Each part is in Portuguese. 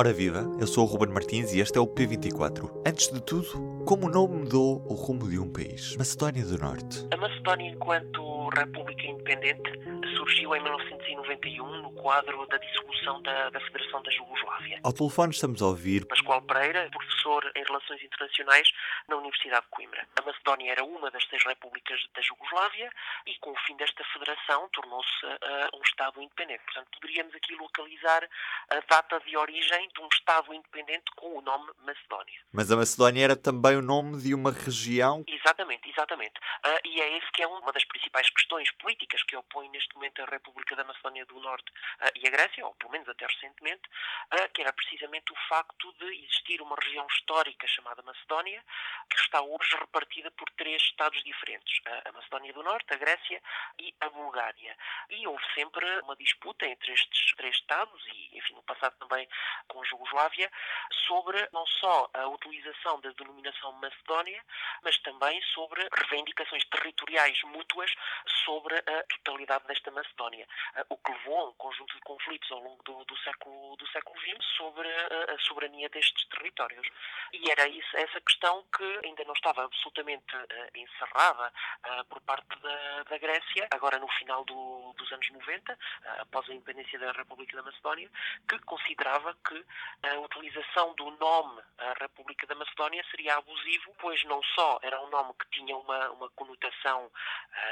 Ora viva, eu sou o Ruben Martins e este é o P24. Antes de tudo, como o nome mudou o rumo de um país? Macedónia do Norte. A Macedónia, enquanto República Independente, surgiu em 1991 no quadro da dissolução da, da Federação da Jugoslávia. Ao telefone estamos a ouvir Pascoal Pereira, professor em Relações Internacionais na Universidade de Coimbra. A Macedónia era uma das seis repúblicas da Jugoslávia e, com o fim desta federação, tornou-se uh, um Estado independente. Portanto, poderíamos aqui localizar a data de origem de um Estado independente com o nome Macedónia. Mas a Macedónia era também o nome de uma região? Exatamente, exatamente. Uh, e é esse que é uma das principais questões políticas que opõe neste momento a República da Macedónia do Norte uh, e a Grécia, ou pelo menos até recentemente, uh, que era precisamente o facto de existir uma região histórica chamada Macedónia, que está hoje repartida por três Estados diferentes: a Macedónia do Norte, a Grécia e a Bulgária. E houve sempre uma disputa entre estes três Estados, e enfim, no passado também com a Jugoslávia, sobre não só a utilização da denominação Macedónia, mas também sobre reivindicações territoriais mútuas sobre a totalidade desta Macedónia, o que levou a um conjunto de conflitos ao longo do, do século do século XX sobre a, a, soberania destes territórios. E era isso, essa questão que ainda não estava absolutamente uh, encerrada uh, por parte da, da, Grécia, agora no final do, dos anos 90, uh, após a independência da República da Macedónia, que considerava que a utilização do nome República da Macedónia seria abusivo, pois não só era um nome que tinha uma, uma conotação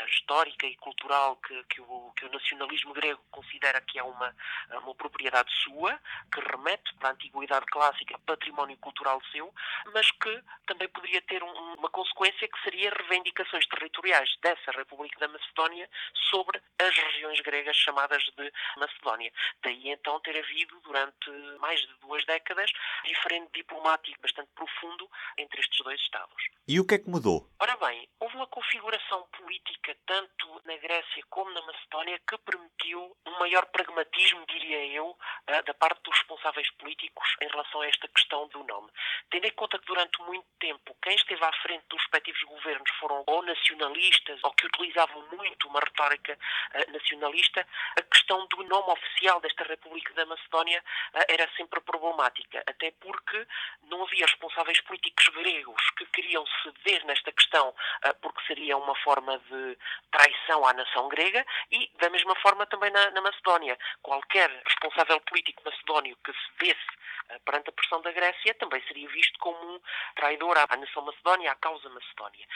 histórica e cultural que, que, o, que o nacionalismo grego considera que é uma, uma propriedade sua, que remete para a antiguidade clássica, património cultural seu, mas que também poderia ter um, uma consequência que seria reivindicações territoriais dessa República da Macedónia sobre as regiões gregas chamadas de Macedónia. Daí então ter havido, durante mais de duas décadas, diferente diplomático bastante profundo entre estes dois Estados. E o que é que mudou? Ora bem, houve uma configuração política tanto na Grécia como na Macedónia que permitiu um maior pragmatismo, diria eu, da parte dos responsáveis políticos em relação a esta questão do nome. Tendo em conta que durante muito tempo quem esteve à frente dos respectivos governos foram ou nacionalistas ou que utilizavam muito uma retórica uh, nacionalista, a questão do nome oficial desta República da Macedónia uh, era sempre problemática, até porque não havia responsáveis políticos gregos que queriam ceder nesta questão porque seria uma forma de traição à nação grega e da mesma forma também na, na Macedónia. Qualquer responsável político macedónio que cedesse perante a pressão da Grécia também seria visto como um traidor à nação macedónia, à causa macedónia.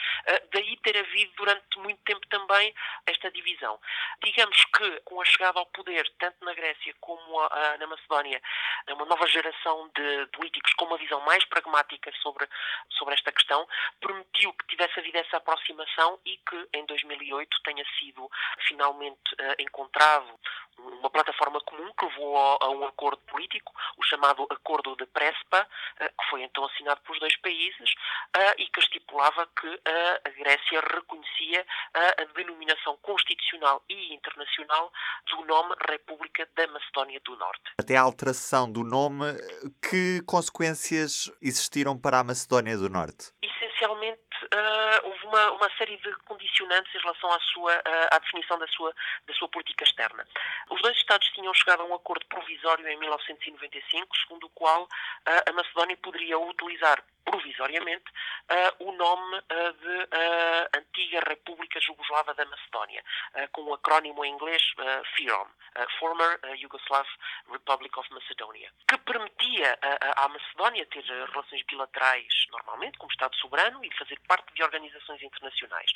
Daí ter havido durante muito tempo também esta divisão. Digamos que com a chegada ao poder, tanto na Grécia como na Macedónia, uma nova geração de políticos com uma visão mais pragmática sobre, sobre esta questão, permitiu que tivesse havido essa aproximação e que em 2008 tenha sido finalmente encontrado uma plataforma comum que levou a, um acordo político, o chamado Acordo de Prespa, eh, que foi então assinado pelos dois países eh, e que estipulava que a Grécia reconhecia a denominação constitucional e internacional do nome República da Macedónia do Norte. Até a alteração do nome, que consequências existiram para a Macedónia do Norte? Uh, houve uma, uma, série de condicionantes em relação à, sua, uh, à definição da sua, da sua política externa. Os dois Estados tinham chegado a um acordo provisório em 1995, segundo o qual uh, a Macedónia poderia utilizar provisoriamente uh, o nome uh, de Antiga República Jugoslava da Macedónia, com o acrónimo em inglês FYROM, Former Yugoslav Republic of Macedonia, que permitia à Macedónia ter relações bilaterais normalmente, como Estado soberano, e fazer parte de organizações internacionais.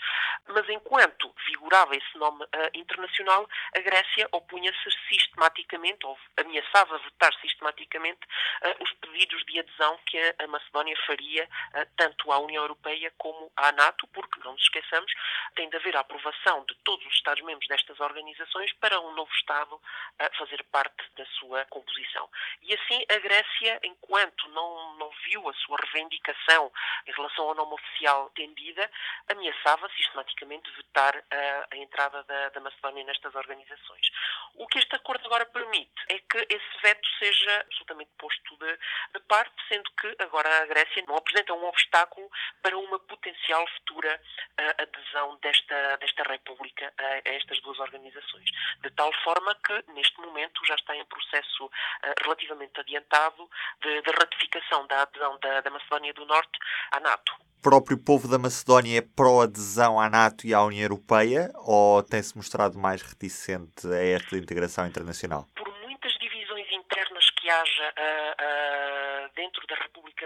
Mas enquanto vigorava esse nome internacional, a Grécia opunha-se sistematicamente, ou ameaçava vetar sistematicamente, os pedidos de adesão que a Macedónia faria eh, tanto à União Europeia como à NATO, porque, não nos esqueçamos, tem de haver a aprovação de todos os Estados-membros destas organizações para um novo Estado fazer parte da sua composição. E assim, a Grécia, enquanto não, não viu a sua reivindicação em relação ao nome oficial tendida, ameaçava sistematicamente vetar a, a entrada da, da Macedónia nestas organizações. O que este acordo agora permite é que esse veto seja absolutamente posto de, de parte, sendo que agora a Grécia não apresenta um obstáculo para uma potencial futura uh, adesão desta, desta República a, a, estas duas organizações. De tal forma que, neste momento, já está em processo uh, relativamente adiantado de, de, ratificação da adesão da, da Macedónia do Norte à NATO. O próprio povo da Macedónia é pró-adesão à NATO e à União Europeia ou tem-se mostrado mais reticente a esta integração internacional? Por muitas divisões internas que haja uh,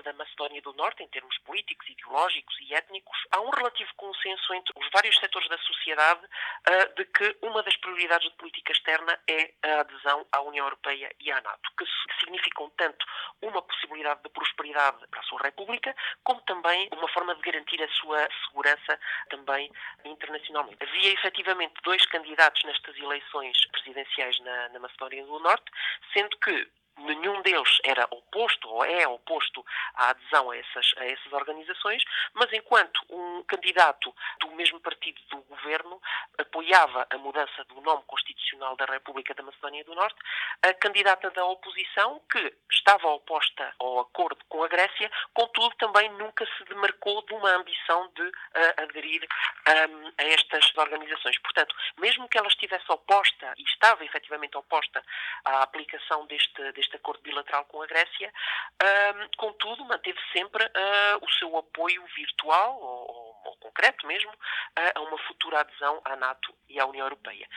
da Macedónia do Norte, em termos políticos, ideológicos e étnicos, há um relativo consenso entre os vários setores da sociedade uh, de que uma das prioridades de política externa é a adesão à União Europeia e à NATO, que significam tanto uma possibilidade de prosperidade para a sua República, como também uma forma de garantir a sua segurança também internacionalmente. Havia efetivamente dois candidatos nestas eleições presidenciais na, na Macedónia do Norte, sendo que nenhum deles era oposto ou é oposto à adesão a essas, a essas organizações, mas enquanto um candidato do mesmo partido do governo apoiava a mudança do nome constitucional da República da Macedónia do Norte, a candidata da oposição, que estava oposta ao acordo com a Grécia, contudo também nunca se demarcou de uma ambição de uh, aderir um, a estas organizações. Portanto, mesmo que ela estivesse oposta, e estava efetivamente oposta à aplicação deste, deste acordo bilateral com a Grécia, contudo, manteve sempre uh, o seu apoio virtual ou, ou concreto mesmo uh, a uma futura adesão à NATO e à União Europeia.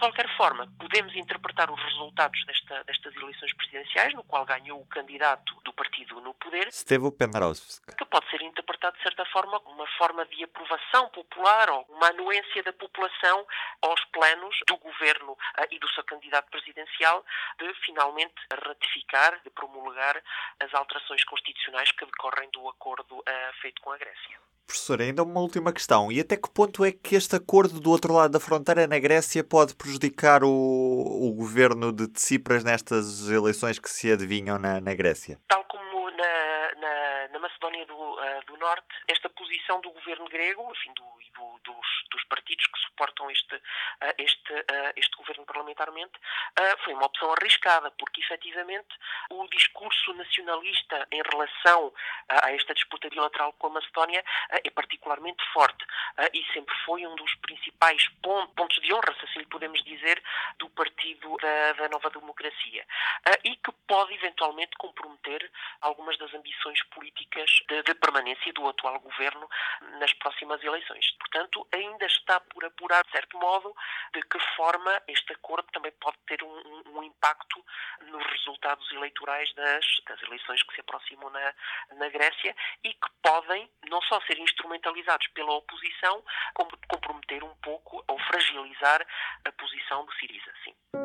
De qualquer forma, podemos interpretar os resultados desta, destas eleições presidenciais, no qual ganhou o candidato do partido no poder, Stevo Pendarovski, que pode ser interpretado de certa forma como uma forma de aprovação popular ou uma anuência da população aos planos do governo uh, e do seu candidato presidencial de finalmente ratificar, de promulgar as alterações constitucionais que decorrem do acordo uh, feito com a Grécia. Professor, ainda uma última questão. E até que ponto é que este acordo do outro lado da fronteira na Grécia pode prejudicar o, o governo de Tsipras nestas eleições que se adivinham na, na Grécia? Tal como na, na, na Macedónia do, uh, do, Norte, esta posição do governo grego, enfim, do, do, dos, dos, partidos que suportam este, uh, este, uh, este governo parlamentarmente, foi uma opção arriscada, porque efetivamente o discurso nacionalista em relação a esta disputa bilateral com a Macedónia é particularmente forte. E sempre foi um dos principais pontos de honra, se assim lhe podemos dizer, do Partido da, da Nova Democracia e que pode eventualmente comprometer algumas das ambições políticas de, de permanência do atual governo nas próximas eleições. Portanto, ainda está por apurar, de certo modo, de que forma este acordo também pode ter um, um impacto nos resultados eleitorais das, das eleições que se aproximam na, na Grécia e que podem não só ser instrumentalizados pela oposição, como comprometer um pouco ou fragilizar a posição do Siriza. Sim.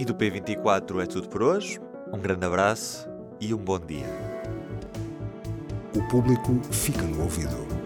E do P24 é tudo por hoje. Um grande abraço e um bom dia. O público fica no ouvido.